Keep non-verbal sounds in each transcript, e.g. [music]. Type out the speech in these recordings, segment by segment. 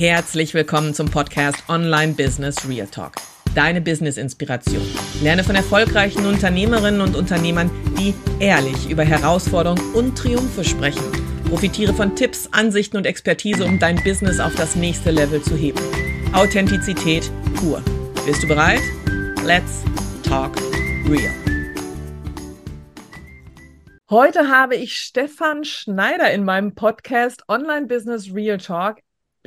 Herzlich willkommen zum Podcast Online Business Real Talk. Deine Business-Inspiration. Lerne von erfolgreichen Unternehmerinnen und Unternehmern, die ehrlich über Herausforderungen und Triumphe sprechen. Profitiere von Tipps, Ansichten und Expertise, um dein Business auf das nächste Level zu heben. Authentizität pur. Bist du bereit? Let's talk real. Heute habe ich Stefan Schneider in meinem Podcast Online Business Real Talk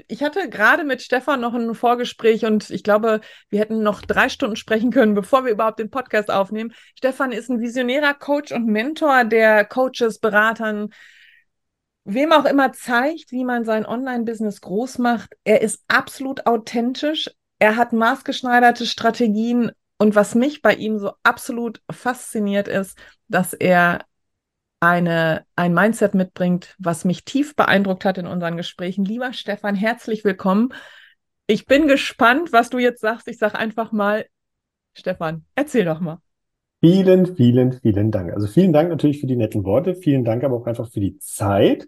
ich hatte gerade mit Stefan noch ein Vorgespräch und ich glaube, wir hätten noch drei Stunden sprechen können, bevor wir überhaupt den Podcast aufnehmen. Stefan ist ein visionärer Coach und Mentor, der Coaches, Beratern, wem auch immer zeigt, wie man sein Online-Business groß macht. Er ist absolut authentisch. Er hat maßgeschneiderte Strategien. Und was mich bei ihm so absolut fasziniert ist, dass er eine, ein Mindset mitbringt, was mich tief beeindruckt hat in unseren Gesprächen. Lieber Stefan, herzlich willkommen. Ich bin gespannt, was du jetzt sagst. Ich sage einfach mal, Stefan, erzähl doch mal. Vielen, vielen, vielen Dank. Also vielen Dank natürlich für die netten Worte. Vielen Dank aber auch einfach für die Zeit.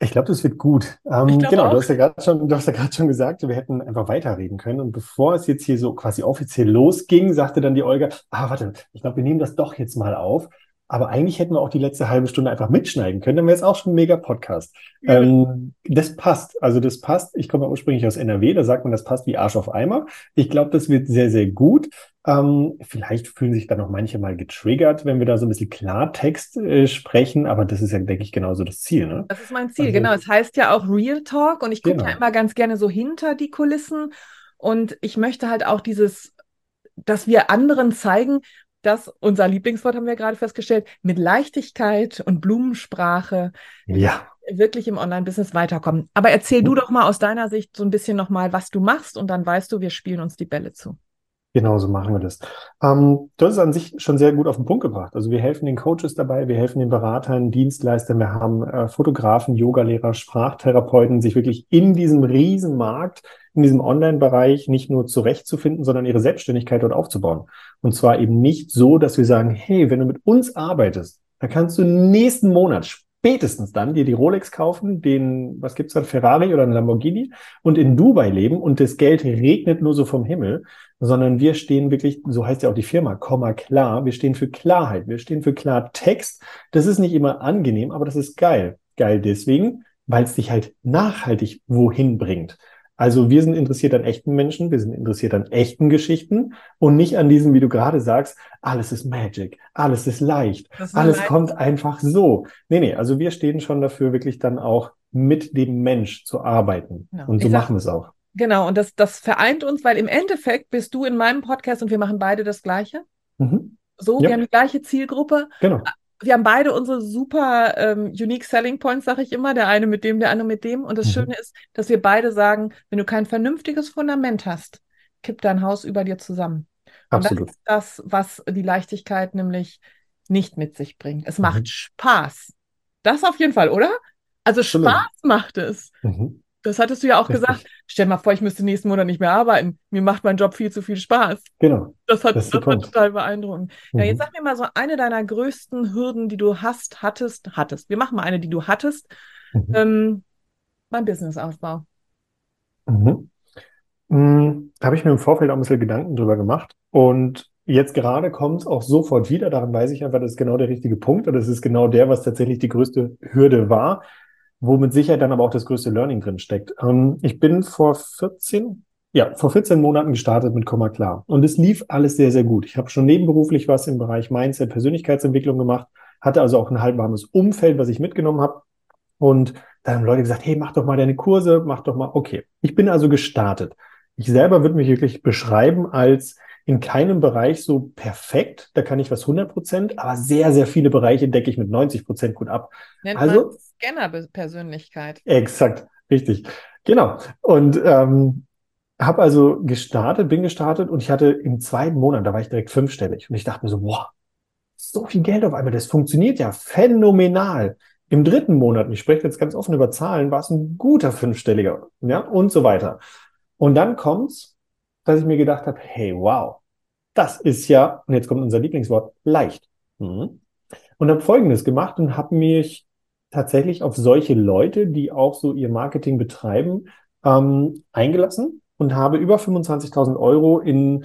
Ich glaube, das wird gut. Ähm, genau, auch. du hast ja gerade schon, du hast ja gerade schon gesagt, wir hätten einfach weiterreden können. Und bevor es jetzt hier so quasi offiziell losging, sagte dann die Olga, ah, warte, ich glaube, wir nehmen das doch jetzt mal auf. Aber eigentlich hätten wir auch die letzte halbe Stunde einfach mitschneiden können, dann wäre es auch schon ein mega Podcast. Ja. Ähm, das passt. Also das passt. Ich komme ursprünglich aus NRW, da sagt man, das passt wie Arsch auf Eimer. Ich glaube, das wird sehr, sehr gut. Ähm, vielleicht fühlen sich dann auch manche mal getriggert, wenn wir da so ein bisschen Klartext äh, sprechen, aber das ist ja, denke ich, genauso das Ziel. Ne? Das ist mein Ziel, also, genau. Es heißt ja auch Real Talk und ich gucke genau. ja immer ganz gerne so hinter die Kulissen und ich möchte halt auch dieses dass wir anderen zeigen, dass unser Lieblingswort haben wir gerade festgestellt, mit Leichtigkeit und Blumensprache ja. wirklich im Online-Business weiterkommen. Aber erzähl du doch mal aus deiner Sicht so ein bisschen nochmal, was du machst und dann weißt du, wir spielen uns die Bälle zu. Genau so machen wir das. Ähm, du hast es an sich schon sehr gut auf den Punkt gebracht. Also wir helfen den Coaches dabei, wir helfen den Beratern, Dienstleistern, wir haben äh, Fotografen, Yogalehrer, Sprachtherapeuten, sich wirklich in diesem Riesenmarkt, in diesem Online-Bereich nicht nur zurechtzufinden, sondern ihre Selbstständigkeit dort aufzubauen. Und zwar eben nicht so, dass wir sagen, hey, wenn du mit uns arbeitest, dann kannst du nächsten Monat spätestens dann dir die Rolex kaufen, den, was gibt's dann, Ferrari oder ein Lamborghini und in Dubai leben und das Geld regnet nur so vom Himmel, sondern wir stehen wirklich, so heißt ja auch die Firma, Komma klar, wir stehen für Klarheit, wir stehen für Klartext. Das ist nicht immer angenehm, aber das ist geil. Geil deswegen, weil es dich halt nachhaltig wohin bringt. Also wir sind interessiert an echten Menschen, wir sind interessiert an echten Geschichten und nicht an diesen, wie du gerade sagst, alles ist Magic, alles ist leicht, alles leicht. kommt einfach so. Nee, nee, also wir stehen schon dafür, wirklich dann auch mit dem Mensch zu arbeiten. Genau. Und so sag, machen wir es auch. Genau, und das, das vereint uns, weil im Endeffekt bist du in meinem Podcast und wir machen beide das Gleiche. Mhm. So, ja. wir haben die gleiche Zielgruppe. Genau wir haben beide unsere super ähm, unique Selling Points, sage ich immer, der eine mit dem, der andere mit dem. Und das mhm. Schöne ist, dass wir beide sagen, wenn du kein vernünftiges Fundament hast, kippt dein Haus über dir zusammen. Absolut. Und das ist das, was die Leichtigkeit nämlich nicht mit sich bringt. Es macht mhm. Spaß. Das auf jeden Fall, oder? Also Spaß macht es. Mhm. Das hattest du ja auch Richtig. gesagt. Stell mal vor, ich müsste nächsten Monat nicht mehr arbeiten. Mir macht mein Job viel zu viel Spaß. Genau. Das hat, das, das war total beeindruckend. Mhm. Ja, jetzt sag mir mal so eine deiner größten Hürden, die du hast, hattest, hattest. Wir machen mal eine, die du hattest. Mhm. Ähm, beim Businessaufbau. Mhm. Mhm. Da habe ich mir im Vorfeld auch ein bisschen Gedanken drüber gemacht. Und jetzt gerade kommt es auch sofort wieder. Daran weiß ich einfach, das ist genau der richtige Punkt. Und das ist genau der, was tatsächlich die größte Hürde war wo mit Sicherheit dann aber auch das größte Learning drin steckt. Ähm, ich bin vor 14, ja, vor 14 Monaten gestartet mit Komma klar. Und es lief alles sehr, sehr gut. Ich habe schon nebenberuflich was im Bereich Mindset, Persönlichkeitsentwicklung gemacht, hatte also auch ein halbwarmes Umfeld, was ich mitgenommen habe. Und dann haben Leute gesagt, hey, mach doch mal deine Kurse, mach doch mal, okay. Ich bin also gestartet. Ich selber würde mich wirklich beschreiben als in keinem Bereich so perfekt. Da kann ich was 100 Prozent, aber sehr, sehr viele Bereiche decke ich mit 90 Prozent gut ab. Nennt also Scanner-Persönlichkeit. Exakt, richtig. Genau. Und ähm, habe also gestartet, bin gestartet und ich hatte im zweiten Monat, da war ich direkt fünfstellig. Und ich dachte mir so, boah, so viel Geld auf einmal, das funktioniert ja phänomenal. Im dritten Monat, ich spreche jetzt ganz offen über Zahlen, war es ein guter fünfstelliger, ja, und so weiter. Und dann kommt's, dass ich mir gedacht habe, hey, wow, das ist ja, und jetzt kommt unser Lieblingswort, leicht. Mhm. Und habe Folgendes gemacht und habe mich tatsächlich auf solche Leute, die auch so ihr Marketing betreiben, ähm, eingelassen und habe über 25.000 Euro in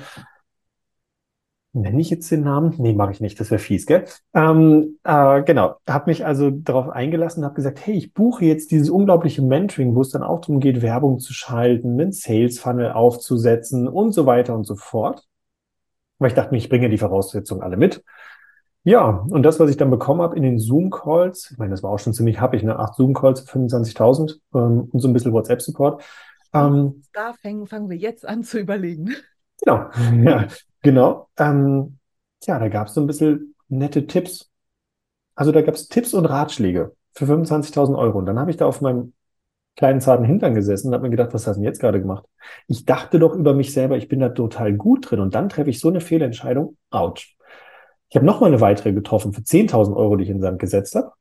Nenne ich jetzt den Namen? Nee, mache ich nicht, das wäre fies, gell? Ähm, äh, genau, habe mich also darauf eingelassen, habe gesagt, hey, ich buche jetzt dieses unglaubliche Mentoring, wo es dann auch darum geht, Werbung zu schalten, einen Sales Funnel aufzusetzen und so weiter und so fort. Weil ich dachte mir, ich bringe die Voraussetzungen alle mit. Ja, und das, was ich dann bekommen habe in den Zoom-Calls, ich meine, das war auch schon ziemlich happig, ne? Acht Zoom-Calls für 25.000 ähm, und so ein bisschen WhatsApp-Support. Ähm, da fangen, fangen wir jetzt an zu überlegen. Genau, [laughs] ja, genau. Ähm, ja, da gab es so ein bisschen nette Tipps. Also da gab es Tipps und Ratschläge für 25.000 Euro. Und dann habe ich da auf meinem kleinen zarten Hintern gesessen und habe mir gedacht, was hast du denn jetzt gerade gemacht? Ich dachte doch über mich selber, ich bin da total gut drin. Und dann treffe ich so eine Fehlentscheidung. Autsch. Ich habe nochmal eine weitere getroffen für 10.000 Euro, die ich in den Sand gesetzt habe.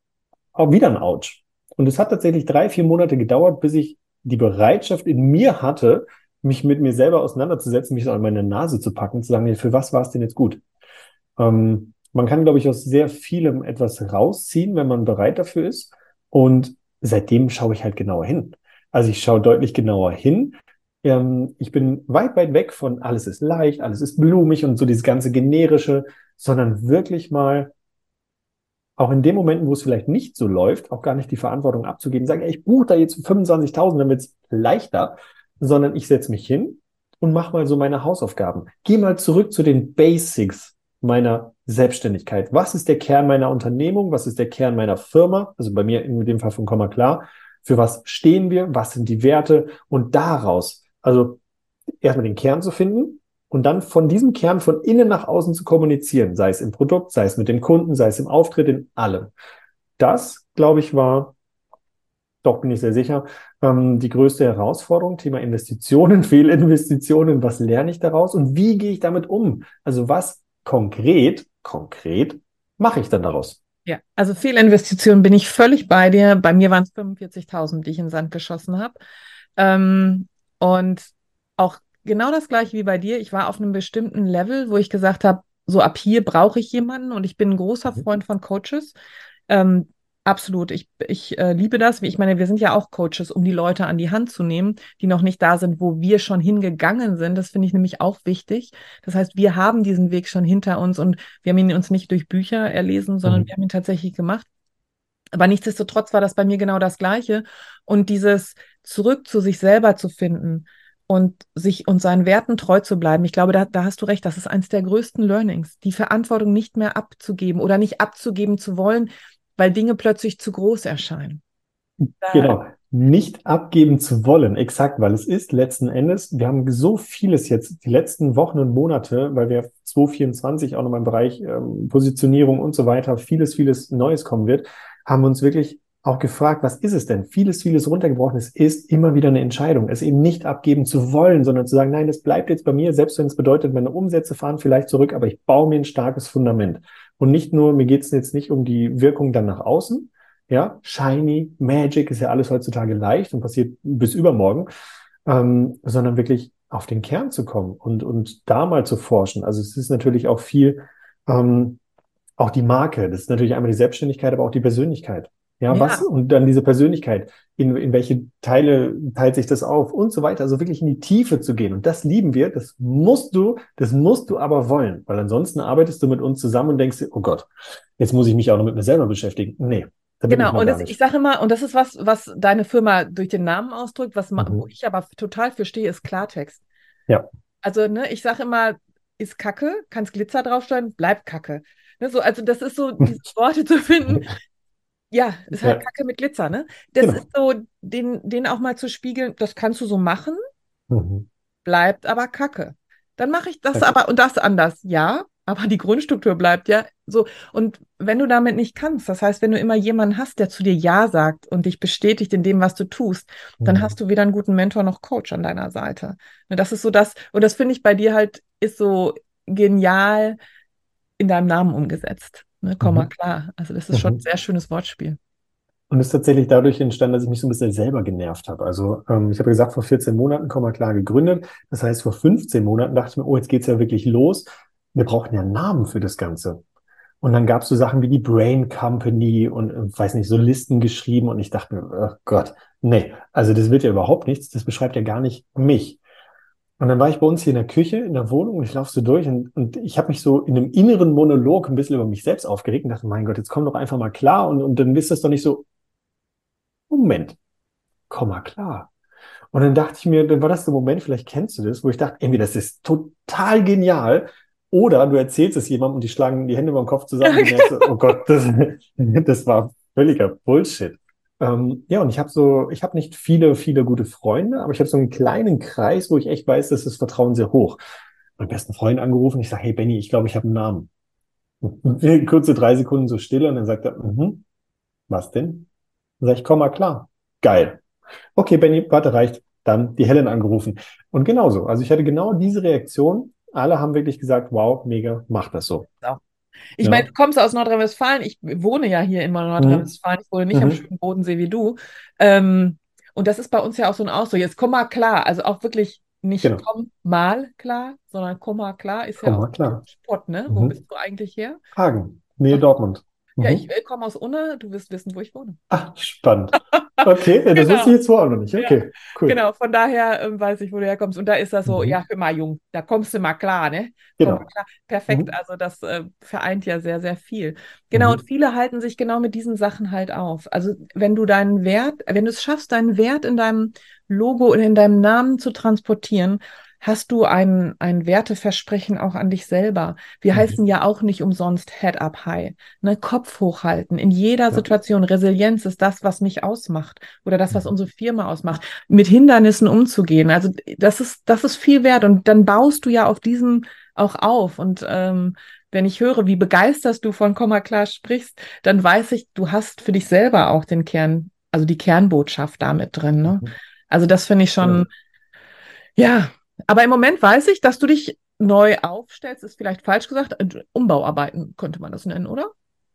Auch wieder ein Autsch. Und es hat tatsächlich drei, vier Monate gedauert, bis ich die Bereitschaft in mir hatte, mich mit mir selber auseinanderzusetzen, mich so an meine Nase zu packen, zu sagen, für was war es denn jetzt gut? Ähm, man kann, glaube ich, aus sehr vielem etwas rausziehen, wenn man bereit dafür ist. Und seitdem schaue ich halt genauer hin. Also ich schaue deutlich genauer hin. Ähm, ich bin weit, weit weg von alles ist leicht, alles ist blumig und so dieses ganze generische, sondern wirklich mal auch in den Momenten, wo es vielleicht nicht so läuft, auch gar nicht die Verantwortung abzugeben, sagen, ey, ich buche da jetzt 25.000, dann wird es leichter, sondern ich setze mich hin und mache mal so meine Hausaufgaben. Geh mal zurück zu den Basics meiner Selbstständigkeit. Was ist der Kern meiner Unternehmung? Was ist der Kern meiner Firma? Also bei mir in dem Fall von Komma klar. Für was stehen wir? Was sind die Werte? Und daraus, also erstmal den Kern zu finden und dann von diesem Kern von innen nach außen zu kommunizieren, sei es im Produkt, sei es mit dem Kunden, sei es im Auftritt, in allem. Das, glaube ich, war doch bin ich sehr sicher, ähm, die größte Herausforderung, Thema Investitionen, [laughs] Fehlinvestitionen, was lerne ich daraus und wie gehe ich damit um? Also was konkret, konkret mache ich dann daraus? Ja, also Fehlinvestitionen bin ich völlig bei dir. Bei mir waren es 45.000, die ich in den Sand geschossen habe. Ähm, und auch genau das gleiche wie bei dir. Ich war auf einem bestimmten Level, wo ich gesagt habe, so ab hier brauche ich jemanden und ich bin ein großer mhm. Freund von Coaches. Ähm, Absolut. Ich, ich äh, liebe das. Ich meine, wir sind ja auch Coaches, um die Leute an die Hand zu nehmen, die noch nicht da sind, wo wir schon hingegangen sind. Das finde ich nämlich auch wichtig. Das heißt, wir haben diesen Weg schon hinter uns und wir haben ihn uns nicht durch Bücher erlesen, sondern mhm. wir haben ihn tatsächlich gemacht. Aber nichtsdestotrotz war das bei mir genau das Gleiche. Und dieses zurück zu sich selber zu finden und sich und seinen Werten treu zu bleiben. Ich glaube, da, da hast du recht. Das ist eines der größten Learnings, die Verantwortung nicht mehr abzugeben oder nicht abzugeben zu wollen, weil Dinge plötzlich zu groß erscheinen. Da genau, nicht abgeben zu wollen, exakt, weil es ist letzten Endes, wir haben so vieles jetzt, die letzten Wochen und Monate, weil wir 2024 auch nochmal im Bereich ähm, Positionierung und so weiter, vieles, vieles Neues kommen wird, haben uns wirklich auch gefragt, was ist es denn? Vieles, vieles runtergebrochen. Es ist immer wieder eine Entscheidung, es eben nicht abgeben zu wollen, sondern zu sagen, nein, das bleibt jetzt bei mir, selbst wenn es bedeutet, meine Umsätze fahren vielleicht zurück, aber ich baue mir ein starkes Fundament. Und nicht nur, mir geht es jetzt nicht um die Wirkung dann nach außen. Ja, shiny, magic ist ja alles heutzutage leicht und passiert bis übermorgen, ähm, sondern wirklich auf den Kern zu kommen und, und da mal zu forschen. Also es ist natürlich auch viel, ähm, auch die Marke, das ist natürlich einmal die Selbstständigkeit, aber auch die Persönlichkeit. Ja, ja, was? Und dann diese Persönlichkeit. In, in welche Teile teilt sich das auf und so weiter. Also wirklich in die Tiefe zu gehen. Und das lieben wir. Das musst du, das musst du aber wollen. Weil ansonsten arbeitest du mit uns zusammen und denkst dir, oh Gott, jetzt muss ich mich auch noch mit mir selber beschäftigen. Nee. Genau, und das, ich sage immer, und das ist was, was deine Firma durch den Namen ausdrückt, was mhm. wo ich aber total verstehe, ist Klartext. Ja. Also, ne, ich sage immer, ist Kacke, kannst Glitzer draufstellen, bleibt Kacke. Ne, so, also das ist so, diese [laughs] Worte zu finden, Ja, ist halt ja. Kacke mit Glitzer, ne? Das genau. ist so, den, den auch mal zu spiegeln, das kannst du so machen, mhm. bleibt aber Kacke. Dann mache ich das okay. aber und das anders, ja, aber die Grundstruktur bleibt ja so. Und wenn du damit nicht kannst, das heißt, wenn du immer jemanden hast, der zu dir Ja sagt und dich bestätigt in dem, was du tust, mhm. dann hast du weder einen guten Mentor noch Coach an deiner Seite. Ne, das ist so das, und das finde ich bei dir halt, ist so genial in deinem Namen umgesetzt. Ne, Komma mhm. klar. Also das ist mhm. schon ein sehr schönes Wortspiel. Und ist tatsächlich dadurch entstanden, dass ich mich so ein bisschen selber genervt habe. Also ähm, ich habe gesagt, vor 14 Monaten, Komma klar gegründet. Das heißt, vor 15 Monaten dachte ich mir, oh, jetzt geht's ja wirklich los. Wir brauchen ja einen Namen für das Ganze. Und dann gab es so Sachen wie die Brain Company und äh, weiß nicht, so Listen geschrieben und ich dachte mir, oh Gott, nee, also das wird ja überhaupt nichts, das beschreibt ja gar nicht mich. Und dann war ich bei uns hier in der Küche, in der Wohnung und ich laufe so durch und, und ich habe mich so in einem inneren Monolog ein bisschen über mich selbst aufgeregt und dachte, mein Gott, jetzt komm doch einfach mal klar und, und dann ist das doch nicht so, Moment, komm mal klar. Und dann dachte ich mir, dann war das der Moment, vielleicht kennst du das, wo ich dachte, irgendwie, das ist total genial. Oder du erzählst es jemandem und die schlagen die Hände über den Kopf zusammen und denkst, oh Gott, das, [laughs] das war völliger Bullshit. Ähm, ja, und ich habe so, ich habe nicht viele, viele gute Freunde, aber ich habe so einen kleinen Kreis, wo ich echt weiß, dass das Vertrauen sehr hoch. Mein besten Freund angerufen, ich sage, hey Benny, ich glaube, ich habe einen Namen. [laughs] Kurze drei Sekunden so stille und dann sagt er, mhm, was denn? Dann sage ich, komm mal klar. Geil. Okay, Benny, warte, reicht. Dann die Helen angerufen. Und genauso. Also ich hatte genau diese Reaktion. Alle haben wirklich gesagt, wow, mega, mach das so. Ja. Ich ja. meine, du kommst aus Nordrhein-Westfalen. Ich wohne ja hier in Nordrhein-Westfalen. Ich wohne nicht mhm. am schönen Bodensee wie du. Ähm, und das ist bei uns ja auch so ein Ausdruck. Jetzt komm mal klar. Also auch wirklich nicht genau. komm mal klar, sondern komm mal klar ist komm ja auch klar. Sport, ne? Mhm. Wo bist du eigentlich her? Hagen, Nähe Dortmund. Ja, mhm. ich äh, komme aus Unna, du wirst wissen, wo ich wohne. Ach, spannend. Okay, [laughs] das genau. wusste ich jetzt auch noch nicht. Okay, ja. cool. Genau, von daher ähm, weiß ich, wo du herkommst. Und da ist das so, mhm. ja, hör mal, Jung, da kommst du mal klar, ne? Genau. Klar. Perfekt, mhm. also das äh, vereint ja sehr, sehr viel. Genau, mhm. und viele halten sich genau mit diesen Sachen halt auf. Also wenn du deinen Wert, wenn du es schaffst, deinen Wert in deinem Logo und in deinem Namen zu transportieren, hast du ein, ein Werteversprechen auch an dich selber. Wir mhm. heißen ja auch nicht umsonst Head up high. Ne? Kopf hochhalten. In jeder ja. Situation. Resilienz ist das, was mich ausmacht oder das, was mhm. unsere Firma ausmacht. Mit Hindernissen umzugehen. Also das ist, das ist viel wert. Und dann baust du ja auf diesem auch auf. Und ähm, wenn ich höre, wie begeistert du von Komma klar sprichst, dann weiß ich, du hast für dich selber auch den Kern, also die Kernbotschaft damit drin. Ne? Mhm. Also das finde ich schon, ja. ja, aber im Moment weiß ich, dass du dich neu aufstellst, ist vielleicht falsch gesagt. Umbauarbeiten könnte man das nennen, oder?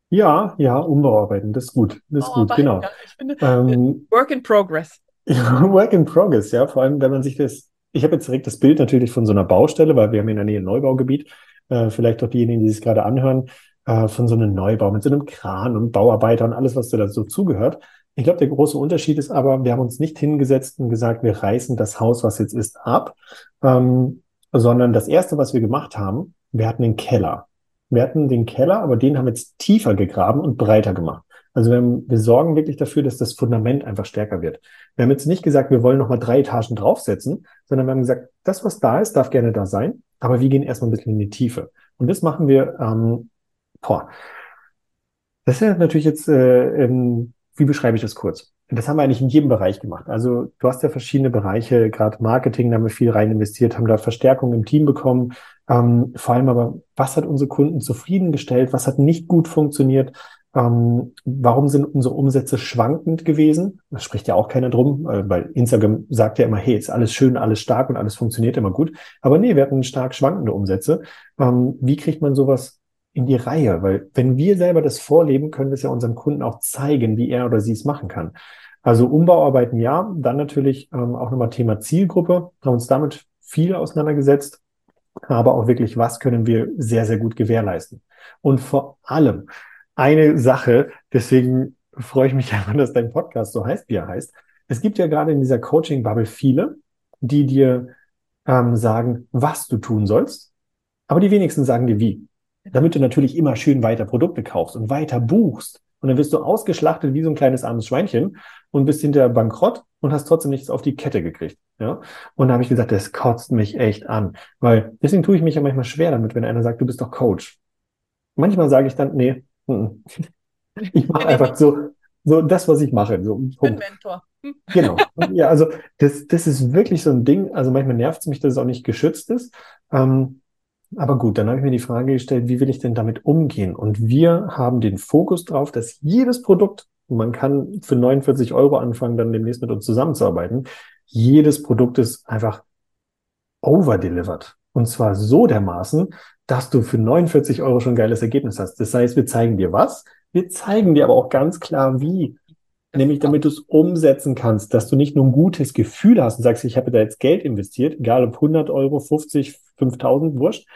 Ja, ja, Umbauarbeiten, das ist gut. Das ist gut, genau. Ich finde, ähm, Work in Progress. [laughs] Work in Progress, ja. Vor allem, wenn man sich das, ich habe jetzt direkt das Bild natürlich von so einer Baustelle, weil wir haben in der Nähe ein Neubaugebiet, äh, vielleicht auch diejenigen, die sich gerade anhören, äh, von so einem Neubau mit so einem Kran und Bauarbeiter und alles, was da so zugehört. Ich glaube, der große Unterschied ist aber, wir haben uns nicht hingesetzt und gesagt, wir reißen das Haus, was jetzt ist, ab, ähm, sondern das erste, was wir gemacht haben, wir hatten den Keller. Wir hatten den Keller, aber den haben wir jetzt tiefer gegraben und breiter gemacht. Also wir, haben, wir sorgen wirklich dafür, dass das Fundament einfach stärker wird. Wir haben jetzt nicht gesagt, wir wollen nochmal drei Etagen draufsetzen, sondern wir haben gesagt, das, was da ist, darf gerne da sein, aber wir gehen erstmal ein bisschen in die Tiefe. Und das machen wir, ähm, boah, das ist ja natürlich jetzt äh, ähm, wie beschreibe ich das kurz? Das haben wir eigentlich in jedem Bereich gemacht. Also du hast ja verschiedene Bereiche, gerade Marketing, da haben wir viel rein investiert, haben da Verstärkung im Team bekommen. Ähm, vor allem aber, was hat unsere Kunden zufriedengestellt? Was hat nicht gut funktioniert? Ähm, warum sind unsere Umsätze schwankend gewesen? Das spricht ja auch keiner drum, äh, weil Instagram sagt ja immer, hey, ist alles schön, alles stark und alles funktioniert immer gut. Aber nee, wir hatten stark schwankende Umsätze. Ähm, wie kriegt man sowas in die Reihe, weil wenn wir selber das vorleben, können wir es ja unserem Kunden auch zeigen, wie er oder sie es machen kann. Also Umbauarbeiten ja, dann natürlich ähm, auch nochmal Thema Zielgruppe, haben uns damit viel auseinandergesetzt, aber auch wirklich, was können wir sehr, sehr gut gewährleisten. Und vor allem eine Sache, deswegen freue ich mich [laughs] einfach, dass dein Podcast so heißt, wie er heißt. Es gibt ja gerade in dieser Coaching-Bubble viele, die dir ähm, sagen, was du tun sollst, aber die wenigsten sagen dir wie damit du natürlich immer schön weiter Produkte kaufst und weiter buchst. Und dann wirst du ausgeschlachtet wie so ein kleines armes Schweinchen und bist hinterher bankrott und hast trotzdem nichts auf die Kette gekriegt. Ja? Und da habe ich gesagt, das kotzt mich echt an. Weil deswegen tue ich mich ja manchmal schwer damit, wenn einer sagt, du bist doch Coach. Manchmal sage ich dann, nee, [laughs] ich mache einfach so, so das, was ich mache. So, ich bin Mentor. Hm. [laughs] Genau. Ja, also das, das ist wirklich so ein Ding. Also manchmal nervt es mich, dass es auch nicht geschützt ist. Ähm, aber gut, dann habe ich mir die Frage gestellt, wie will ich denn damit umgehen? Und wir haben den Fokus drauf, dass jedes Produkt, man kann für 49 Euro anfangen, dann demnächst mit uns zusammenzuarbeiten, jedes Produkt ist einfach overdelivered. Und zwar so dermaßen, dass du für 49 Euro schon ein geiles Ergebnis hast. Das heißt, wir zeigen dir was, wir zeigen dir aber auch ganz klar, wie. Nämlich damit du es umsetzen kannst, dass du nicht nur ein gutes Gefühl hast und sagst, ich habe da jetzt Geld investiert, egal ob 100 Euro, 50, 5000, wurscht.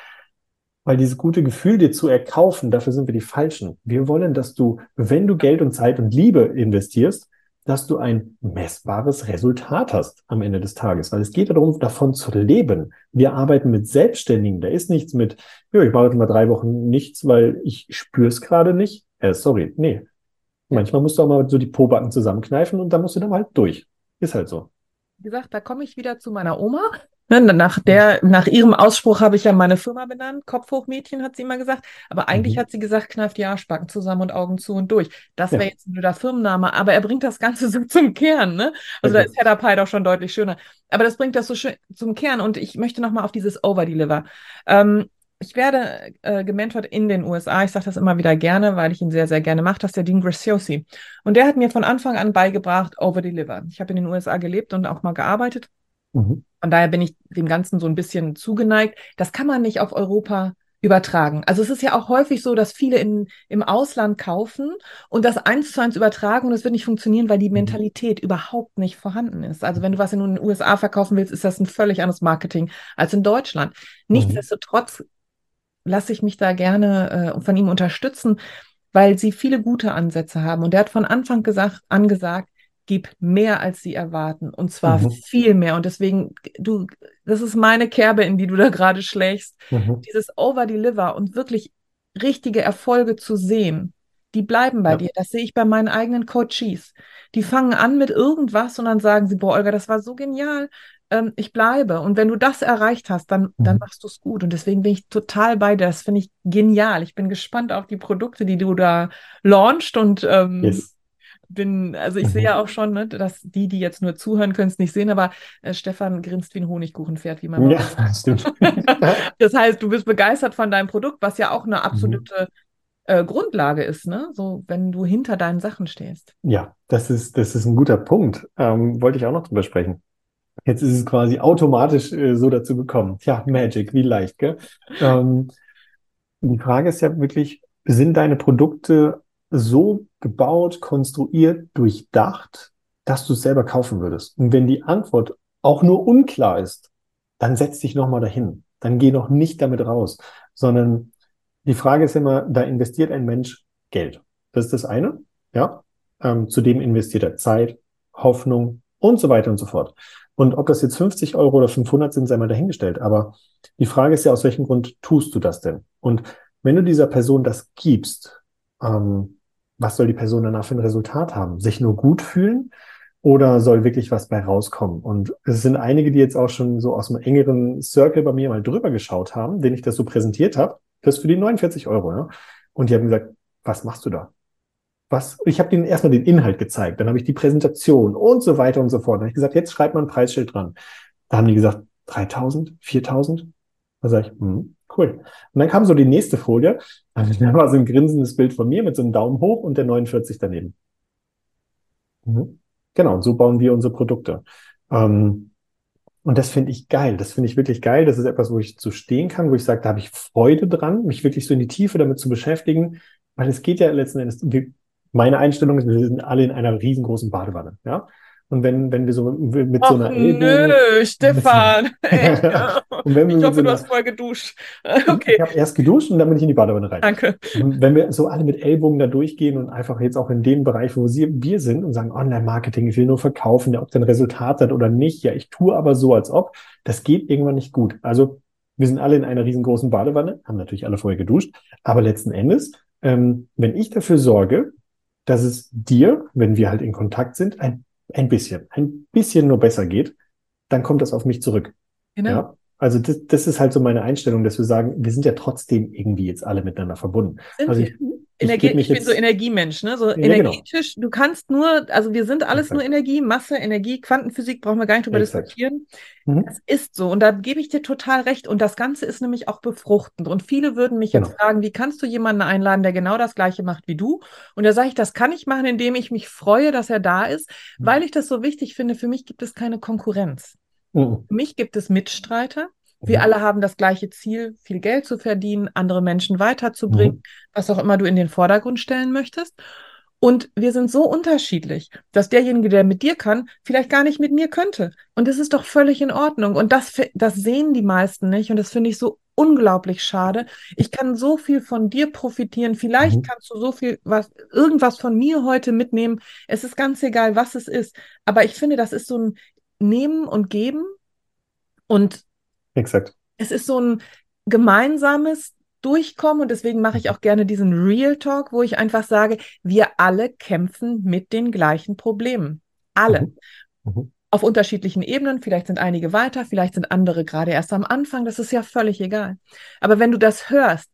Weil dieses gute Gefühl dir zu erkaufen, dafür sind wir die Falschen. Wir wollen, dass du, wenn du Geld und Zeit und Liebe investierst, dass du ein messbares Resultat hast am Ende des Tages. Weil es geht darum, davon zu leben. Wir arbeiten mit Selbstständigen. Da ist nichts mit, ja, ich mache jetzt mal drei Wochen nichts, weil ich spüre es gerade nicht. Äh, sorry, nee. Manchmal musst du auch mal so die Pobacken zusammenkneifen und dann musst du dann halt durch. Ist halt so. Wie gesagt, da komme ich wieder zu meiner Oma. Ne, nach, der, nach ihrem Ausspruch habe ich ja meine Firma benannt. Kopf hoch Mädchen, hat sie immer gesagt. Aber eigentlich mhm. hat sie gesagt, kneift die Arschbacken zusammen und Augen zu und durch. Das wäre ja. jetzt nur der Firmenname, aber er bringt das Ganze [laughs] so zum Kern. Ne? Also okay. da ist Header Pie doch schon deutlich schöner. Aber das bringt das so schön zum Kern. Und ich möchte nochmal auf dieses Overdeliver. Ähm, ich werde äh, gementort in den USA. Ich sage das immer wieder gerne, weil ich ihn sehr, sehr gerne mache. Das ist der Dean Graciosi. Und der hat mir von Anfang an beigebracht, Overdeliver. Ich habe in den USA gelebt und auch mal gearbeitet. Mhm. Von daher bin ich dem Ganzen so ein bisschen zugeneigt. Das kann man nicht auf Europa übertragen. Also es ist ja auch häufig so, dass viele in, im Ausland kaufen und das eins zu eins übertragen und es wird nicht funktionieren, weil die mhm. Mentalität überhaupt nicht vorhanden ist. Also wenn du was in den USA verkaufen willst, ist das ein völlig anderes Marketing als in Deutschland. Mhm. Nichtsdestotrotz lasse ich mich da gerne äh, von ihm unterstützen, weil sie viele gute Ansätze haben. Und er hat von Anfang gesagt, angesagt, gib mehr, als sie erwarten. Und zwar mhm. viel mehr. Und deswegen, du, das ist meine Kerbe, in die du da gerade schlägst. Mhm. Dieses Over-Deliver und wirklich richtige Erfolge zu sehen, die bleiben bei ja. dir. Das sehe ich bei meinen eigenen Coaches. Die fangen an mit irgendwas und dann sagen sie, boah, Olga, das war so genial. Ähm, ich bleibe. Und wenn du das erreicht hast, dann, mhm. dann machst du es gut. Und deswegen bin ich total bei dir. Das finde ich genial. Ich bin gespannt auf die Produkte, die du da launchst und ähm, yes bin, also ich mhm. sehe ja auch schon, ne, dass die, die jetzt nur zuhören, können es nicht sehen, aber äh, Stefan grinst wie ein Honigkuchenpferd, wie man Ja, [laughs] das stimmt. [laughs] das heißt, du bist begeistert von deinem Produkt, was ja auch eine absolute mhm. Äh, Grundlage ist, ne? So, wenn du hinter deinen Sachen stehst. Ja, das ist, das ist ein guter Punkt. Ähm, wollte ich auch noch drüber sprechen. Jetzt ist es quasi automatisch äh, so dazu gekommen. Tja, Magic, wie leicht, gell? Ähm, die Frage ist ja wirklich, sind deine Produkte so gebaut, konstruiert, durchdacht, dass du es selber kaufen würdest? Und wenn die Antwort auch nur unklar ist, dann setz dich nochmal dahin. Dann geh noch nicht damit raus, sondern die Frage ist immer, da investiert ein Mensch Geld. Das ist das eine, ja. Ähm, zudem investiert er Zeit, Hoffnung und so weiter und so fort. Und ob das jetzt 50 Euro oder 500 sind, sei mal dahingestellt. Aber die Frage ist ja, aus welchem Grund tust du das denn? Und wenn du dieser Person das gibst, ähm, was soll die Person danach für ein Resultat haben? Sich nur gut fühlen oder soll wirklich was bei rauskommen? Und es sind einige, die jetzt auch schon so aus einem engeren Circle bei mir mal drüber geschaut haben, den ich das so präsentiert habe. Das für die 49 Euro. Ja? Und die haben gesagt, was machst du da? Was? Ich habe denen erstmal den Inhalt gezeigt, dann habe ich die Präsentation und so weiter und so fort. Dann habe ich gesagt, jetzt schreibt mal ein Preisschild dran. Da haben die gesagt, 3000, 4000? Da sage ich, hm, Cool. Und dann kam so die nächste Folie. Also da war so ein grinsendes Bild von mir mit so einem Daumen hoch und der 49 daneben. Mhm. Genau, und so bauen wir unsere Produkte. Ähm, und das finde ich geil. Das finde ich wirklich geil. Das ist etwas, wo ich so stehen kann, wo ich sage, da habe ich Freude dran, mich wirklich so in die Tiefe damit zu beschäftigen. Weil es geht ja letzten Endes, meine Einstellung ist, wir sind alle in einer riesengroßen Badewanne. Ja? Und wenn, wenn wir so mit Och, so einer Ellbogen, Nö, Stefan. [laughs] und wenn wir ich hoffe, so einer, du hast vorher geduscht. [laughs] Okay. Ich habe erst geduscht und dann bin ich in die Badewanne rein. Danke. Und wenn wir so alle mit Ellbogen da durchgehen und einfach jetzt auch in dem Bereich, wo wir sind und sagen, Online-Marketing, ich will nur verkaufen, ja, ob der ein Resultat hat oder nicht, ja, ich tue aber so, als ob, das geht irgendwann nicht gut. Also wir sind alle in einer riesengroßen Badewanne, haben natürlich alle vorher geduscht, aber letzten Endes, ähm, wenn ich dafür sorge, dass es dir, wenn wir halt in Kontakt sind, ein ein bisschen, ein bisschen nur besser geht, dann kommt das auf mich zurück. Genau. Ja? Also das, das ist halt so meine Einstellung, dass wir sagen, wir sind ja trotzdem irgendwie jetzt alle miteinander verbunden. Sind also ich, Energie, ich, ich bin so Energiemensch, ne? So ja, energetisch, genau. du kannst nur, also wir sind alles Exakt. nur Energie, Masse, Energie, Quantenphysik, brauchen wir gar nicht drüber Exakt. diskutieren. Mhm. Das ist so. Und da gebe ich dir total recht. Und das Ganze ist nämlich auch befruchtend. Und viele würden mich genau. jetzt fragen, wie kannst du jemanden einladen, der genau das Gleiche macht wie du? Und da sage ich, das kann ich machen, indem ich mich freue, dass er da ist, mhm. weil ich das so wichtig finde. Für mich gibt es keine Konkurrenz. Mhm. Für mich gibt es Mitstreiter. Wir mhm. alle haben das gleiche Ziel, viel Geld zu verdienen, andere Menschen weiterzubringen, mhm. was auch immer du in den Vordergrund stellen möchtest. Und wir sind so unterschiedlich, dass derjenige, der mit dir kann, vielleicht gar nicht mit mir könnte. Und das ist doch völlig in Ordnung. Und das, das sehen die meisten nicht. Und das finde ich so unglaublich schade. Ich kann so viel von dir profitieren. Vielleicht mhm. kannst du so viel, was, irgendwas von mir heute mitnehmen. Es ist ganz egal, was es ist. Aber ich finde, das ist so ein Nehmen und Geben. Und Exakt. es ist so ein gemeinsames durchkommen und deswegen mache ich mhm. auch gerne diesen Real Talk, wo ich einfach sage, wir alle kämpfen mit den gleichen Problemen. Alle. Mhm. Mhm. Auf unterschiedlichen Ebenen, vielleicht sind einige weiter, vielleicht sind andere gerade erst am Anfang, das ist ja völlig egal. Aber wenn du das hörst,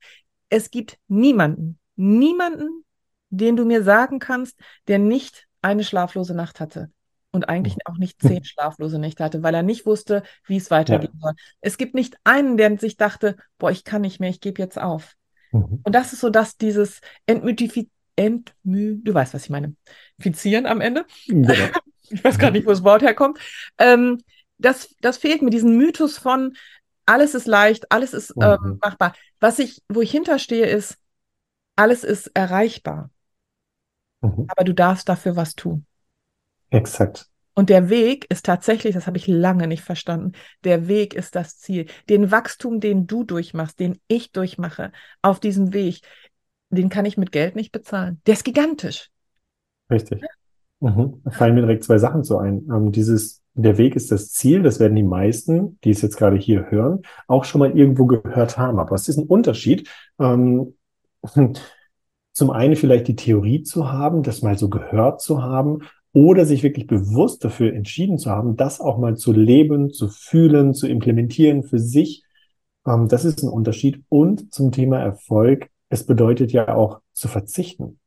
es gibt niemanden, niemanden, den du mir sagen kannst, der nicht eine schlaflose Nacht hatte und eigentlich auch nicht zehn [laughs] schlaflose Nächte hatte, weil er nicht wusste, wie es weitergehen ja. soll. Es gibt nicht einen, der sich dachte, boah, ich kann nicht mehr, ich gebe jetzt auf. Mhm. Und das ist so, dass dieses Entmytifizieren, Entmü, du weißt, was ich meine, fizieren am Ende. Genau. [laughs] ich weiß gar nicht, wo das Wort herkommt. Ähm, das, das fehlt mir, diesen Mythos von alles ist leicht, alles ist ähm, mhm. machbar. Was ich, wo ich hinterstehe, ist, alles ist erreichbar. Mhm. Aber du darfst dafür was tun. Exakt. Und der Weg ist tatsächlich, das habe ich lange nicht verstanden, der Weg ist das Ziel. Den Wachstum, den du durchmachst, den ich durchmache, auf diesem Weg, den kann ich mit Geld nicht bezahlen. Der ist gigantisch. Richtig. Mhm. Da fallen mir direkt zwei Sachen so ein. Ähm, dieses, der Weg ist das Ziel, das werden die meisten, die es jetzt gerade hier hören, auch schon mal irgendwo gehört haben. Aber es ist ein Unterschied. Ähm, [laughs] zum einen vielleicht die Theorie zu haben, das mal so gehört zu haben oder sich wirklich bewusst dafür entschieden zu haben, das auch mal zu leben, zu fühlen, zu implementieren für sich. Ähm, das ist ein Unterschied. Und zum Thema Erfolg, es bedeutet ja auch zu verzichten.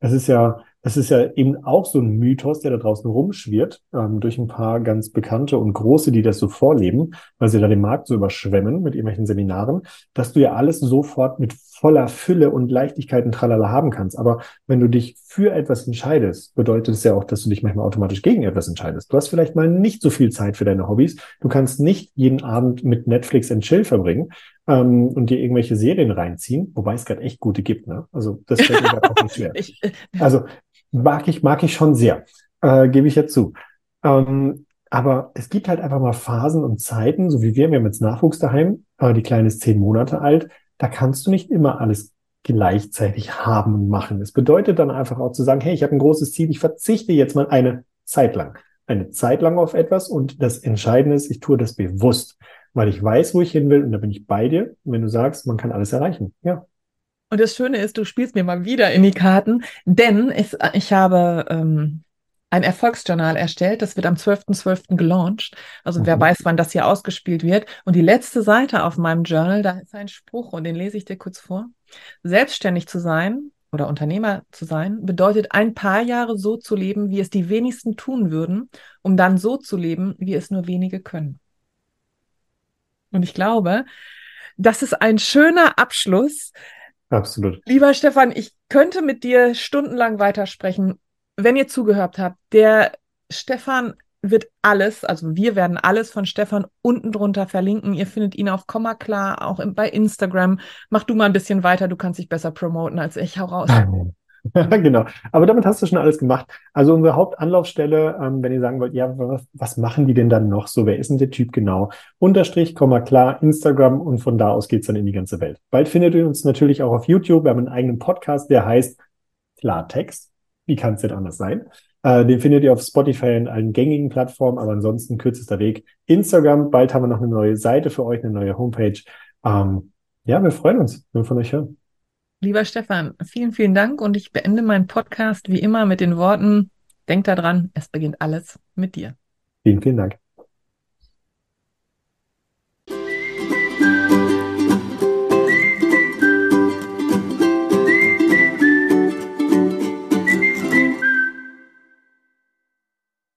Es ist ja das ist ja eben auch so ein Mythos, der da draußen rumschwirrt, ähm, durch ein paar ganz bekannte und große, die das so vorleben, weil sie da den Markt so überschwemmen mit irgendwelchen Seminaren, dass du ja alles sofort mit voller Fülle und Leichtigkeit und Tralala haben kannst. Aber wenn du dich für etwas entscheidest, bedeutet es ja auch, dass du dich manchmal automatisch gegen etwas entscheidest. Du hast vielleicht mal nicht so viel Zeit für deine Hobbys. Du kannst nicht jeden Abend mit Netflix and Chill verbringen ähm, und dir irgendwelche Serien reinziehen, wobei es gerade echt gute gibt. Ne? Also das fällt mir auch nicht schwer. [laughs] Äh, also mag ich, mag ich schon sehr, äh, gebe ich jetzt zu. Ähm, aber es gibt halt einfach mal Phasen und Zeiten, so wie wir, wir haben jetzt Nachwuchs daheim, äh, die Kleine ist zehn Monate alt, da kannst du nicht immer alles gleichzeitig haben und machen. Es bedeutet dann einfach auch zu sagen, hey, ich habe ein großes Ziel, ich verzichte jetzt mal eine Zeit lang, eine Zeit lang auf etwas und das Entscheidende ist, ich tue das bewusst, weil ich weiß, wo ich hin will und da bin ich bei dir. wenn du sagst, man kann alles erreichen, ja, und das Schöne ist, du spielst mir mal wieder in die Karten, denn es, ich habe ähm, ein Erfolgsjournal erstellt. Das wird am 12.12. .12. gelauncht. Also mhm. wer weiß, wann das hier ausgespielt wird. Und die letzte Seite auf meinem Journal, da ist ein Spruch und den lese ich dir kurz vor. Selbstständig zu sein oder Unternehmer zu sein, bedeutet ein paar Jahre so zu leben, wie es die wenigsten tun würden, um dann so zu leben, wie es nur wenige können. Und ich glaube, das ist ein schöner Abschluss Absolut. Lieber Stefan, ich könnte mit dir stundenlang weitersprechen, wenn ihr zugehört habt. Der Stefan wird alles, also wir werden alles von Stefan unten drunter verlinken. Ihr findet ihn auf Komma klar, auch bei Instagram. Mach du mal ein bisschen weiter, du kannst dich besser promoten als ich. Hau raus. [laughs] genau. Aber damit hast du schon alles gemacht. Also unsere Hauptanlaufstelle, ähm, wenn ihr sagen wollt, ja, was, was, machen die denn dann noch so? Wer ist denn der Typ genau? Unterstrich, Komma, klar, Instagram und von da aus geht's dann in die ganze Welt. Bald findet ihr uns natürlich auch auf YouTube. Wir haben einen eigenen Podcast, der heißt Klartext. Wie kann es denn anders sein? Äh, den findet ihr auf Spotify und allen gängigen Plattformen, aber ansonsten kürzester Weg Instagram. Bald haben wir noch eine neue Seite für euch, eine neue Homepage. Ähm, ja, wir freuen uns, wenn wir von euch hören. Lieber Stefan, vielen, vielen Dank und ich beende meinen Podcast wie immer mit den Worten, denk daran, es beginnt alles mit dir. Vielen, vielen Dank.